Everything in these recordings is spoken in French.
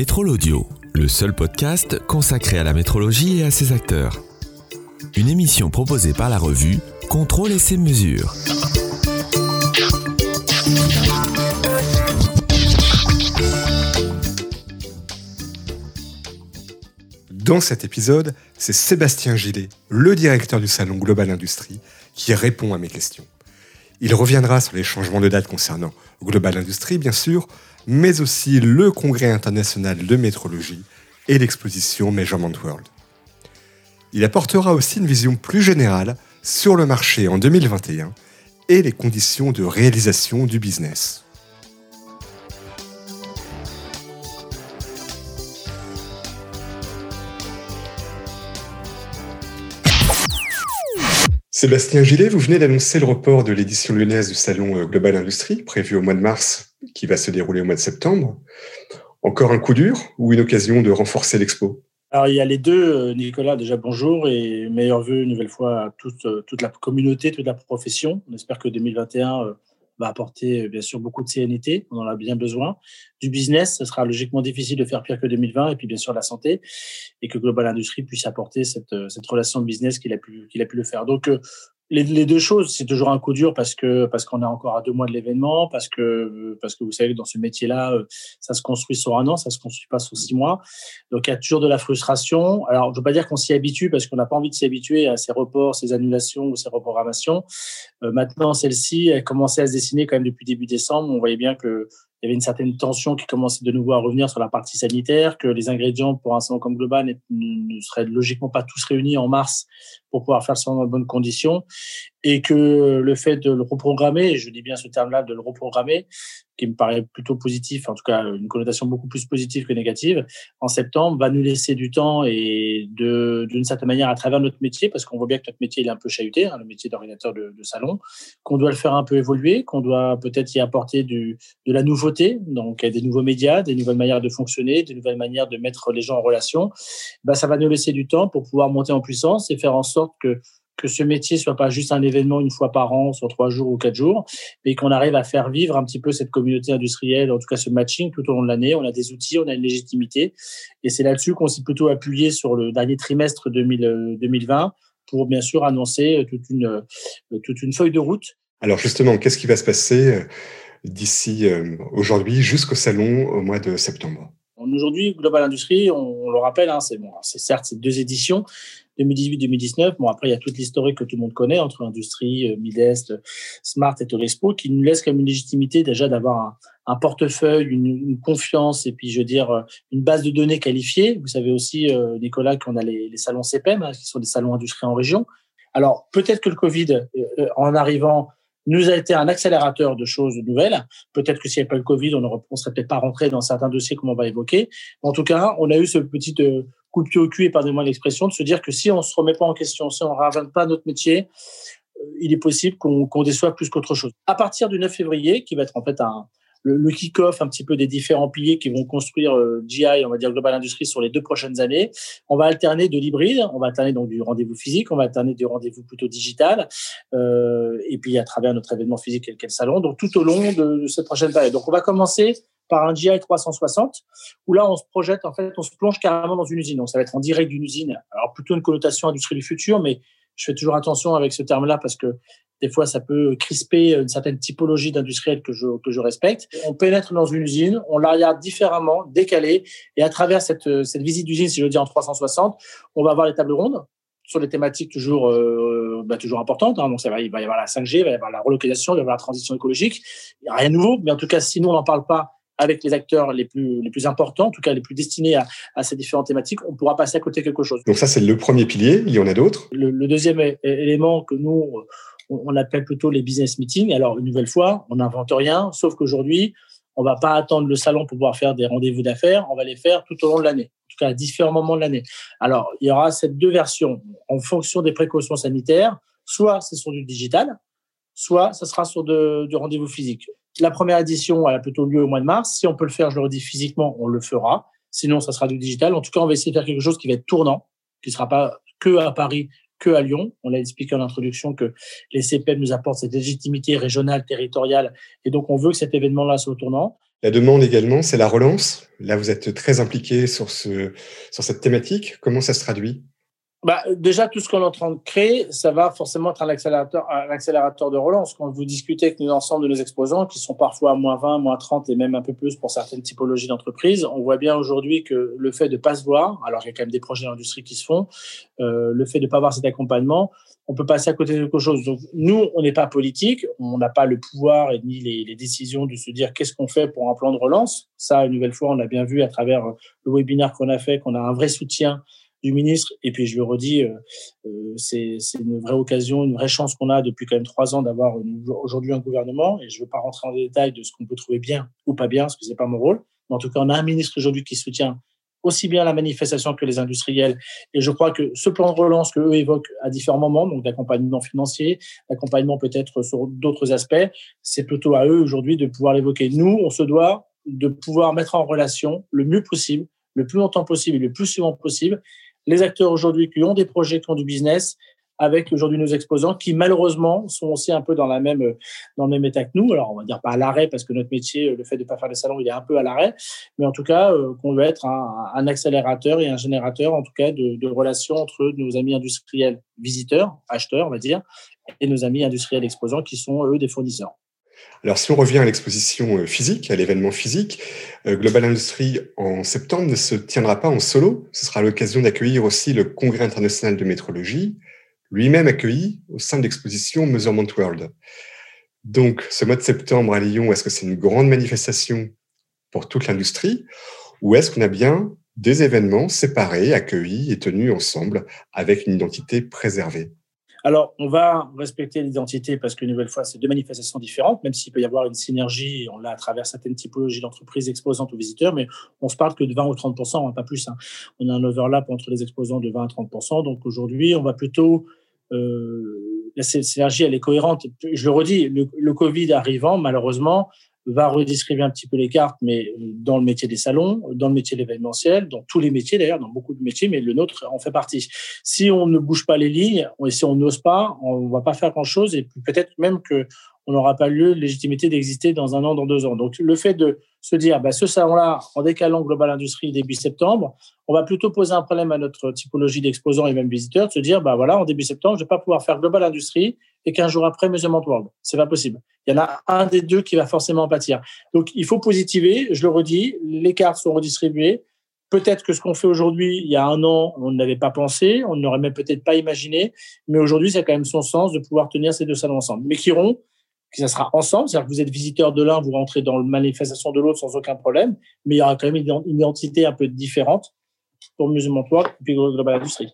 Métro Audio, le seul podcast consacré à la métrologie et à ses acteurs. Une émission proposée par la revue Contrôle et ses mesures. Dans cet épisode, c'est Sébastien Gillet, le directeur du salon Global Industrie, qui répond à mes questions. Il reviendra sur les changements de date concernant Global Industrie, bien sûr, mais aussi le Congrès international de métrologie et l'exposition Measurement World. Il apportera aussi une vision plus générale sur le marché en 2021 et les conditions de réalisation du business. Sébastien Gillet, vous venez d'annoncer le report de l'édition lyonnaise du Salon euh, Global Industrie, prévu au mois de mars, qui va se dérouler au mois de septembre. Encore un coup dur ou une occasion de renforcer l'expo? Alors, il y a les deux, euh, Nicolas, déjà bonjour et meilleurs voeux une nouvelle fois à toute, euh, toute la communauté, toute la profession. On espère que 2021 va apporter bien sûr beaucoup de CNT, on en a bien besoin. Du business, ce sera logiquement difficile de faire pire que 2020, et puis bien sûr la santé, et que Global Industrie puisse apporter cette, cette relation de business qu'il a pu qu'il a pu le faire. Donc les, deux choses, c'est toujours un coup dur parce que parce qu'on est encore à deux mois de l'événement, parce que parce que vous savez que dans ce métier-là, euh, ça se construit sur un an, ça se construit pas sur six mois. Donc il y a toujours de la frustration. Alors je veux pas dire qu'on s'y habitue parce qu'on n'a pas envie de s'y habituer à ces reports, ces annulations ou ces reprogrammations. Euh, maintenant, celle-ci, elle commençait à se dessiner quand même depuis début décembre. On voyait bien que il y avait une certaine tension qui commençait de nouveau à revenir sur la partie sanitaire, que les ingrédients pour un salon comme Global ne, seraient logiquement pas tous réunis en mars pour pouvoir faire ça dans de bonnes conditions, et que le fait de le reprogrammer, je dis bien ce terme-là, de le reprogrammer, qui me paraît plutôt positif, en tout cas une connotation beaucoup plus positive que négative, en septembre, va nous laisser du temps et d'une certaine manière à travers notre métier, parce qu'on voit bien que notre métier il est un peu chahuté, hein, le métier d'ordinateur de, de, salon, qu'on doit le faire un peu évoluer, qu'on doit peut-être y apporter du, de la nouveauté, donc des nouveaux médias, des nouvelles manières de fonctionner, des nouvelles manières de mettre les gens en relation. Ben, ça va nous laisser du temps pour pouvoir monter en puissance et faire en sorte que que ce métier soit pas juste un événement une fois par an sur trois jours ou quatre jours, mais qu'on arrive à faire vivre un petit peu cette communauté industrielle, en tout cas ce matching tout au long de l'année. On a des outils, on a une légitimité, et c'est là-dessus qu'on s'est plutôt appuyé sur le dernier trimestre 2020 euh, pour bien sûr annoncer toute une euh, toute une feuille de route. Alors justement, qu'est-ce qui va se passer euh, d'ici aujourd'hui jusqu'au salon au mois de septembre? Aujourd'hui, Global Industrie, on, le rappelle, hein, c'est bon, c'est certes c'est deux éditions, 2018-2019. Bon, après, il y a toute l'historique que tout le monde connaît entre industrie, euh, Midest, Smart et Torespo, qui nous laisse comme une légitimité déjà d'avoir un, portefeuille, une, confiance et puis, je veux dire, euh, une base de données qualifiée. Vous savez aussi, euh, Nicolas, qu'on a les, salons CPM, hein, qui sont des salons industrie en région. Alors, peut-être que le Covid, en arrivant, nous a été un accélérateur de choses nouvelles. Peut-être que s'il n'y avait pas le Covid, on ne serait peut-être pas rentré dans certains dossiers comme on va évoquer. En tout cas, on a eu ce petit coup de pied au cul, et pardonnez-moi l'expression, de se dire que si on se remet pas en question, si on ne pas notre métier, euh, il est possible qu'on qu déçoive plus qu'autre chose. À partir du 9 février, qui va être en fait un, le, le kick-off un petit peu des différents piliers qui vont construire euh, GI, on va dire Global Industries, sur les deux prochaines années, on va alterner de l'hybride, on va alterner donc du rendez-vous physique, on va alterner du rendez-vous plutôt digital, euh, et puis à travers notre événement physique et le salon, donc tout au long de, de cette prochaine période. Donc on va commencer par un GI 360, où là, on se projette, en fait, on se plonge carrément dans une usine. Donc, ça va être en direct d'une usine. Alors, plutôt une connotation industrie du futur, mais je fais toujours attention avec ce terme-là parce que des fois, ça peut crisper une certaine typologie d'industriel que je, que je respecte. On pénètre dans une usine, on la regarde différemment, décalée, et à travers cette, cette visite d'usine, si je le dis en 360, on va avoir les tables rondes sur des thématiques toujours, euh, bah, toujours importantes. Hein. Donc, ça va, il va y avoir la 5G, il va y avoir la relocalisation, il va y avoir la transition écologique. Il n'y a rien de nouveau, mais en tout cas, si nous, on n'en parle pas avec les acteurs les plus, les plus importants, en tout cas les plus destinés à, à ces différentes thématiques, on pourra passer à côté quelque chose. Donc ça, c'est le premier pilier. Il y en a d'autres. Le, le, deuxième élément que nous, on appelle plutôt les business meetings. Alors, une nouvelle fois, on n'invente rien, sauf qu'aujourd'hui, on va pas attendre le salon pour pouvoir faire des rendez-vous d'affaires, on va les faire tout au long de l'année, en tout cas à différents moments de l'année. Alors, il y aura ces deux versions en fonction des précautions sanitaires. Soit c'est sur du digital, soit ça sera sur de, du rendez-vous physique. La première édition, a plutôt lieu au mois de mars. Si on peut le faire, je le redis physiquement, on le fera. Sinon, ça sera du digital. En tout cas, on va essayer de faire quelque chose qui va être tournant, qui ne sera pas que à Paris, que à Lyon. On l'a expliqué en introduction que les CPM nous apportent cette légitimité régionale, territoriale. Et donc, on veut que cet événement-là soit tournant. La demande également, c'est la relance. Là, vous êtes très impliqué sur, ce, sur cette thématique. Comment ça se traduit? Bah, déjà, tout ce qu'on est en train de créer, ça va forcément être un accélérateur, un accélérateur de relance. Quand vous discutez avec l'ensemble de nos exposants, qui sont parfois moins 20, moins 30 et même un peu plus pour certaines typologies d'entreprises, on voit bien aujourd'hui que le fait de pas se voir, alors il y a quand même des projets d'industrie qui se font, euh, le fait de pas avoir cet accompagnement, on peut passer à côté de quelque chose. Donc, nous, on n'est pas politique, on n'a pas le pouvoir et ni les, les décisions de se dire qu'est-ce qu'on fait pour un plan de relance. Ça, une nouvelle fois, on l'a bien vu à travers le webinaire qu'on a fait, qu'on a un vrai soutien du ministre. Et puis, je le redis, euh, euh, c'est une vraie occasion, une vraie chance qu'on a depuis quand même trois ans d'avoir aujourd'hui un gouvernement. Et je ne veux pas rentrer en détail de ce qu'on peut trouver bien ou pas bien, parce que c'est pas mon rôle. Mais en tout cas, on a un ministre aujourd'hui qui soutient aussi bien la manifestation que les industriels. Et je crois que ce plan de relance que eux évoquent à différents moments, donc d'accompagnement financier, d'accompagnement peut-être sur d'autres aspects, c'est plutôt à eux aujourd'hui de pouvoir l'évoquer. Nous, on se doit de pouvoir mettre en relation le mieux possible, le plus longtemps possible et le plus souvent possible les acteurs aujourd'hui qui ont des projets, qui ont du business, avec aujourd'hui nos exposants qui malheureusement sont aussi un peu dans la même le même état que nous. Alors on va dire pas à l'arrêt parce que notre métier, le fait de pas faire des salons, il est un peu à l'arrêt, mais en tout cas euh, qu'on veut être un, accélérateur et un générateur en tout cas de, relations entre nos amis industriels visiteurs, acheteurs on va dire, et nos amis industriels exposants qui sont eux des fournisseurs. Alors, si on revient à l'exposition euh, physique, à l'événement physique, euh, Global Industry en septembre ne se tiendra pas en solo. Ce sera l'occasion d'accueillir aussi le Congrès international de métrologie, lui-même accueilli au sein de l'exposition Measurement World. Donc, ce mois de septembre à Lyon, est-ce que c'est une grande manifestation pour toute l'industrie ou est-ce qu'on a bien des événements séparés, accueillis et tenus ensemble avec une identité préservée? Alors, on va respecter l'identité parce que, nouvelle fois, c'est deux manifestations différentes, même s'il peut y avoir une synergie, on l'a à travers certaines typologies d'entreprises exposantes aux visiteurs, mais on se parle que de 20 ou 30% pas plus. Hein. On a un overlap entre les exposants de 20 à 30% Donc, aujourd'hui, on va plutôt. Euh, la synergie, elle est cohérente. Je le redis, le Covid arrivant, malheureusement, va redistribuer un petit peu les cartes, mais dans le métier des salons, dans le métier de l'événementiel, dans tous les métiers d'ailleurs, dans beaucoup de métiers, mais le nôtre en fait partie. Si on ne bouge pas les lignes, et si on n'ose pas, on va pas faire grand-chose, et peut-être même que on n'aura pas lieu de légitimité d'exister dans un an, dans deux ans. Donc le fait de se dire, bah, ce salon-là, en décalant Global Industrie début septembre, on va plutôt poser un problème à notre typologie d'exposants et même visiteurs, de se dire, bah voilà, en début septembre, je vais pas pouvoir faire Global Industrie et qu'un jour après, Measurement World. C'est pas possible. Il y en a un des deux qui va forcément pâtir. Donc, il faut positiver. Je le redis, les cartes sont redistribuées. Peut-être que ce qu'on fait aujourd'hui, il y a un an, on n'avait pas pensé, on n'aurait même peut-être pas imaginé, mais aujourd'hui, ça a quand même son sens de pouvoir tenir ces deux salons ensemble. Mais qui auront, que ça sera ensemble, c'est-à-dire que vous êtes visiteur de l'un, vous rentrez dans la manifestation de l'autre sans aucun problème, mais il y aura quand même une identité un peu différente pour World et puis Global Industrie.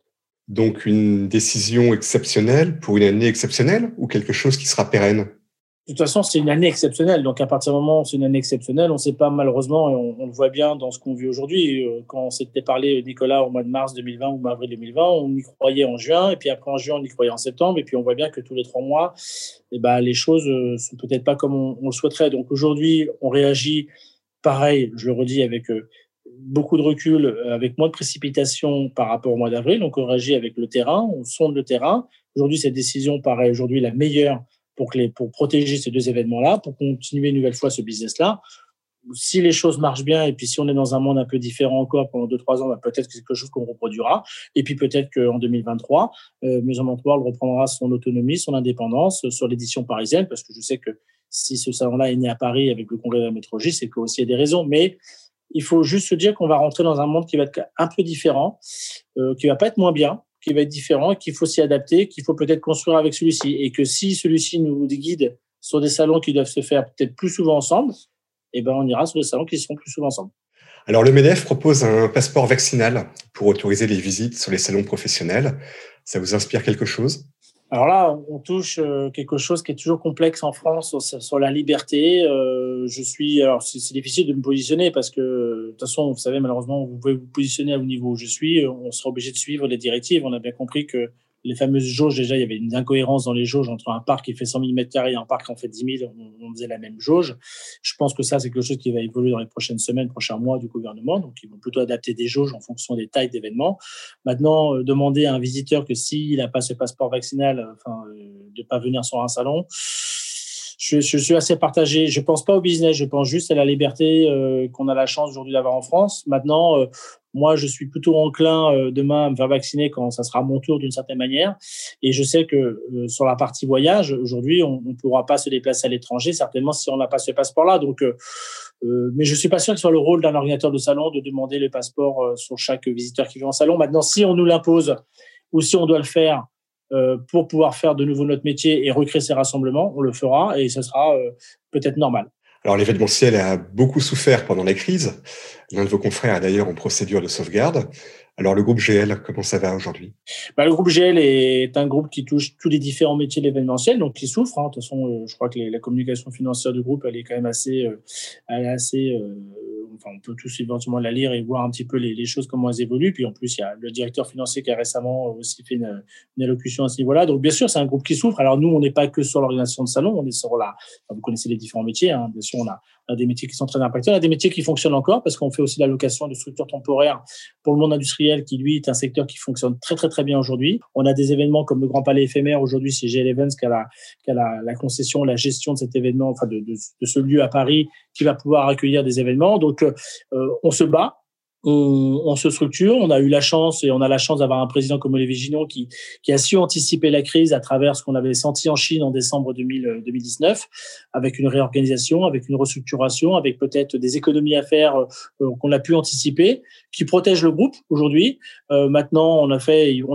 Donc une décision exceptionnelle pour une année exceptionnelle ou quelque chose qui sera pérenne? De toute façon, c'est une année exceptionnelle. Donc, à partir du moment où c'est une année exceptionnelle, on ne sait pas malheureusement, et on, le voit bien dans ce qu'on vit aujourd'hui. Euh, quand on s'était parlé, Nicolas, au mois de mars 2020 ou avril 2020, on y croyait en juin, et puis après en juin, on y croyait en septembre, et puis on voit bien que tous les trois mois, eh ben, les choses euh, sont peut-être pas comme on, le souhaiterait. Donc, aujourd'hui, on réagit pareil, je le redis, avec euh, beaucoup de recul, avec moins de précipitation par rapport au mois d'avril. Donc, on réagit avec le terrain, on sonde le terrain. Aujourd'hui, cette décision paraît aujourd'hui la meilleure pour, protéger ces deux événements-là, pour continuer une nouvelle fois ce business-là. Si les choses marchent bien et puis si on est dans un monde un peu différent encore pendant deux trois ans, bah, peut-être que c'est quelque chose qu'on reproduira. Et puis peut-être qu'en 2023, euh, Maison World reprendra son autonomie, son indépendance sur l'édition parisienne, parce que je sais que si ce salon-là est né à Paris avec le congrès de la métrologie, c'est qu'il y a des raisons. Mais il faut juste se dire qu'on va rentrer dans un monde qui va être un peu différent, euh, qui va pas être moins bien, qui va être différent, qu'il faut s'y adapter, qu'il faut peut-être construire avec celui-ci. Et que si celui-ci nous guide sur des salons qui doivent se faire peut-être plus souvent ensemble, eh ben, on ira sur des salons qui seront plus souvent ensemble. Alors, le MEDEF propose un passeport vaccinal pour autoriser les visites sur les salons professionnels. Ça vous inspire quelque chose? Alors là, on touche euh, quelque chose qui est toujours complexe en France sur, la liberté. Euh, je suis, alors c'est difficile de me positionner parce que de toute façon, vous savez, malheureusement, vous pouvez vous positionner au niveau où je suis. On sera obligé de suivre les directives. On a bien compris que les fameuses jauges, déjà, il y avait une incohérence dans les jauges entre un parc qui fait 100 000 m2 et un parc qui en fait 10 000. On, faisait la même jauge. Je pense que ça, c'est quelque chose qui va évoluer dans les prochaines semaines, prochains mois du gouvernement. Donc, ils vont plutôt adapter des jauges en fonction des tailles d'événements. Maintenant, euh, demander à un visiteur que s'il n'a pas ce passeport vaccinal, enfin, euh, de pas venir sur un salon, je, je, suis assez partagé. Je pense pas au business, je pense juste à la liberté euh, qu'on a la chance aujourd'hui d'avoir en France. Maintenant, euh, moi, je suis plutôt enclin euh, demain à me faire vacciner quand ça sera mon tour d'une certaine manière. Et je sais que sur la partie voyage, aujourd'hui, on ne pourra pas se déplacer à l'étranger, certainement si on n'a pas ce passeport-là. Donc, mais je suis pas sûr que ce soit le rôle d'un ordinateur de salon de demander le passeport sur chaque visiteur qui vient en salon. Maintenant, si on nous l'impose ou si on doit le faire euh, pour pouvoir faire de nouveau notre métier et recréer ces rassemblements, on le fera et ce sera euh, peut-être normal. Alors l'événementiel a beaucoup souffert pendant la crise. L'un de vos confrères est d'ailleurs en procédure de sauvegarde. Alors le groupe GL, comment ça va aujourd'hui? Bah, Le groupe GL est un groupe qui touche tous les différents métiers de l'événementiel, donc qui souffre. Hein. De toute façon, euh, je crois que la communication financière du groupe, elle est quand même assez, euh, elle est assez euh, enfin, on peut tous éventuellement la lire et voir un petit peu les, choses, comment elles évoluent. Puis en plus, il y a le directeur financier qui a récemment aussi fait une, allocution à ce niveau-là. Donc bien sûr, c'est un groupe qui souffre. Alors nous, on n'est pas que sur l'organisation de salon, on est sur la, vous connaissez les différents métiers. Hein. Bien sûr, on a, on a, des métiers qui sont très impactés, on a des métiers qui fonctionnent encore parce qu'on fait aussi la location de structures temporaires pour le monde industriel qui lui est un secteur qui fonctionne très très très bien aujourd'hui. On a des événements comme le Grand Palais éphémère aujourd'hui, c'est GL Events qui a, la, qui a la, concession, la gestion de cet événement, enfin de, de, de, ce lieu à Paris qui va pouvoir accueillir des événements. Donc euh, on se bat, on, se structure. On a eu la chance et on a la chance d'avoir un président comme Olivier Gignon qui, a su anticiper la crise à travers ce qu'on avait senti en Chine en décembre 2000, 2019, avec une réorganisation, avec une restructuration, avec peut-être des économies à faire euh, qu'on a pu anticiper, qui protège le groupe aujourd'hui. Euh, maintenant, on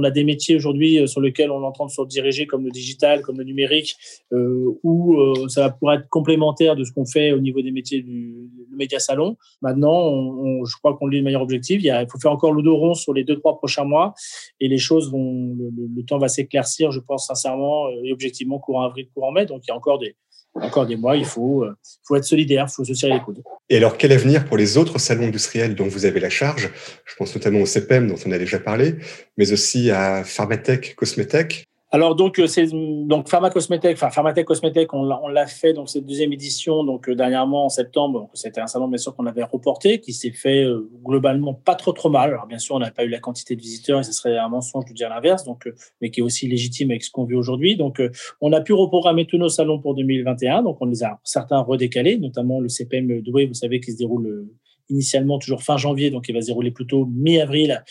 a des métiers aujourd'hui euh, sur lesquels on entend se diriger comme le digital, comme le numérique, euh, où euh, ça pouvoir être complémentaire de ce qu'on fait au niveau des métiers du, du média salon. Maintenant, je crois qu'on lit le objectif. Il, faut faire encore le dos rond sur les deux, trois prochains mois et les choses vont, le, temps va s'éclaircir, je pense sincèrement euh, et objectivement, courant avril, courant mai. Donc, il y a encore des, encore des mois, il faut, euh, faut être solidaire, il faut se serrer les coudes. Et alors, quel avenir pour les autres salons industriels dont vous avez la charge? Je pense notamment au CPM dont on a déjà parlé, mais aussi à Pharmatech, Cosmetech. Alors donc euh, c'est donc Pharma Cosmetech, enfin Pharmatech on l'a fait donc cette deuxième édition donc euh, dernièrement en septembre. C'était un salon bien sûr qu'on avait reporté, qui s'est fait euh, globalement pas trop trop mal. Alors bien sûr on n'a pas eu la quantité de visiteurs et ce serait un mensonge de dire l'inverse. Donc mais qui est aussi légitime avec ce qu'on vit aujourd'hui. Donc on a pu reprogrammer tous nos salons pour 2021. Donc on les a certains redécalés, notamment le CPM Douai, vous savez, qui se déroule initialement toujours fin janvier, donc il va se dérouler plutôt mi-avril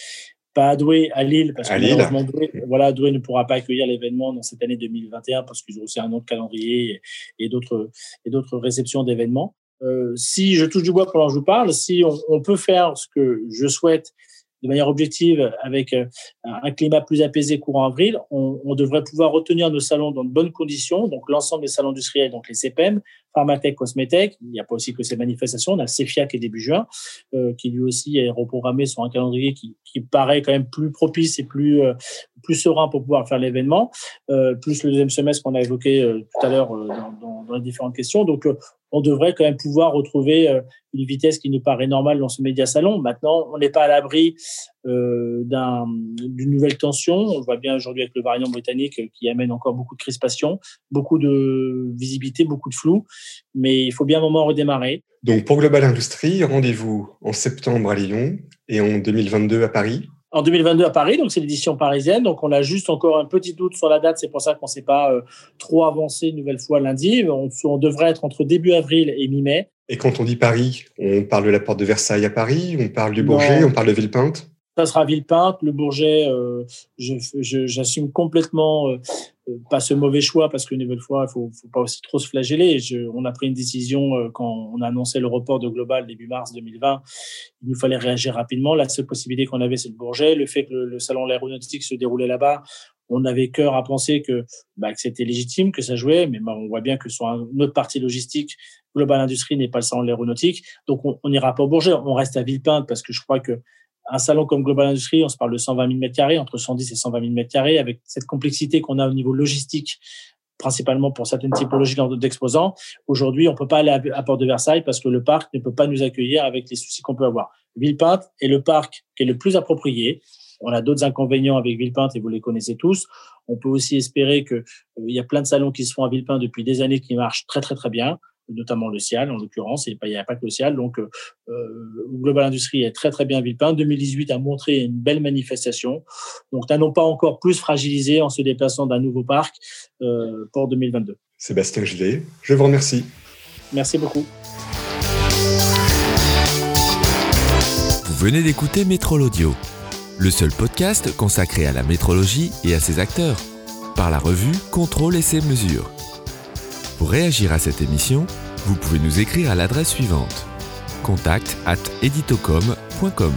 pas à Douai, à Lille, parce que malheureusement, Douai, voilà, Douai ne pourra pas accueillir l'événement dans cette année 2021 parce qu'ils ont aussi un autre calendrier et, et d'autres et d'autres réceptions d'événements. Euh, si je touche du bois pendant que je vous parle, si on, on peut faire ce que je souhaite de manière objective, avec euh, un climat plus apaisé courant avril, on, on, devrait pouvoir retenir nos salons dans de bonnes conditions. Donc, l'ensemble des salons industriels, donc les CPM, Pharmatech, Cosmetech. Il n'y a pas aussi que ces manifestations. On a CEFIA qui est début juin, euh, qui lui aussi est reprogrammé sur un calendrier qui, qui paraît quand même plus propice et plus, euh, plus serein pour pouvoir faire l'événement, euh, plus le deuxième semestre qu'on a évoqué euh, tout à l'heure dans, dans, dans, les différentes questions. Donc, on devrait quand même pouvoir retrouver une vitesse qui nous paraît normale dans ce média salon. Maintenant, on n'est pas à l'abri euh, d'une nouvelle tension. On voit bien aujourd'hui avec le variant britannique qui amène encore beaucoup de crispation, beaucoup de visibilité, beaucoup de flou. Mais il faut bien un moment redémarrer. Donc pour Global Industrie, rendez-vous en septembre à Lyon et en 2022 à Paris en 2022 à Paris, donc c'est l'édition parisienne. Donc on a juste encore un petit doute sur la date, c'est pour ça qu'on ne s'est pas euh, trop avancé une nouvelle fois lundi. On, on devrait être entre début avril et mi-mai. Et quand on dit Paris, on parle de la porte de Versailles à Paris, on parle du Bourget, non. on parle de Villepinte? Ça sera Villepinte. Le Bourget, euh, j'assume complètement euh, pas ce mauvais choix parce qu'une nouvelle fois, il faut, faut pas aussi trop se flageller. Je, on a pris une décision euh, quand on a annoncé le report de Global début mars 2020. Il nous fallait réagir rapidement. La seule possibilité qu'on avait, c'est le Bourget. Le fait que le, salon de l'aéronautique se déroulait là-bas, on avait cœur à penser que, bah, c'était légitime, que ça jouait, mais bah, on voit bien que sur une autre partie logistique, Global Industrie n'est pas le salon de l'aéronautique. Donc, on n'ira pas au Bourget. On reste à Villepinte parce que je crois que un salon comme Global Industrie, on se parle de 120 000 mètres carrés, entre 110 et 120 000 mètres carrés, avec cette complexité qu'on a au niveau logistique, principalement pour certaines typologies d'exposants. Aujourd'hui, on peut pas aller à, Port de Versailles parce que le parc ne peut pas nous accueillir avec les soucis qu'on peut avoir. Villepinte est le parc qui est le plus approprié. On a d'autres inconvénients avec Villepinte et vous les connaissez tous. On peut aussi espérer que euh, il y a plein de salons qui se font à Villepinte depuis des années qui marchent très très très bien notamment le Cial en l'occurrence, et il n'y a pas que le Cial. Donc, euh, Global Industrie est très très bien Villepin. 2018 a montré une belle manifestation. Donc, n'allons pas encore plus fragilisé en se déplaçant d'un nouveau parc euh, pour 2022. Sébastien Gillet, je vous remercie. Merci beaucoup. Vous venez d'écouter Métrol Audio, le seul podcast consacré à la métrologie et à ses acteurs, par la revue Contrôle et ses mesures. Pour réagir à cette émission, vous pouvez nous écrire à l'adresse suivante contact at editocom.com.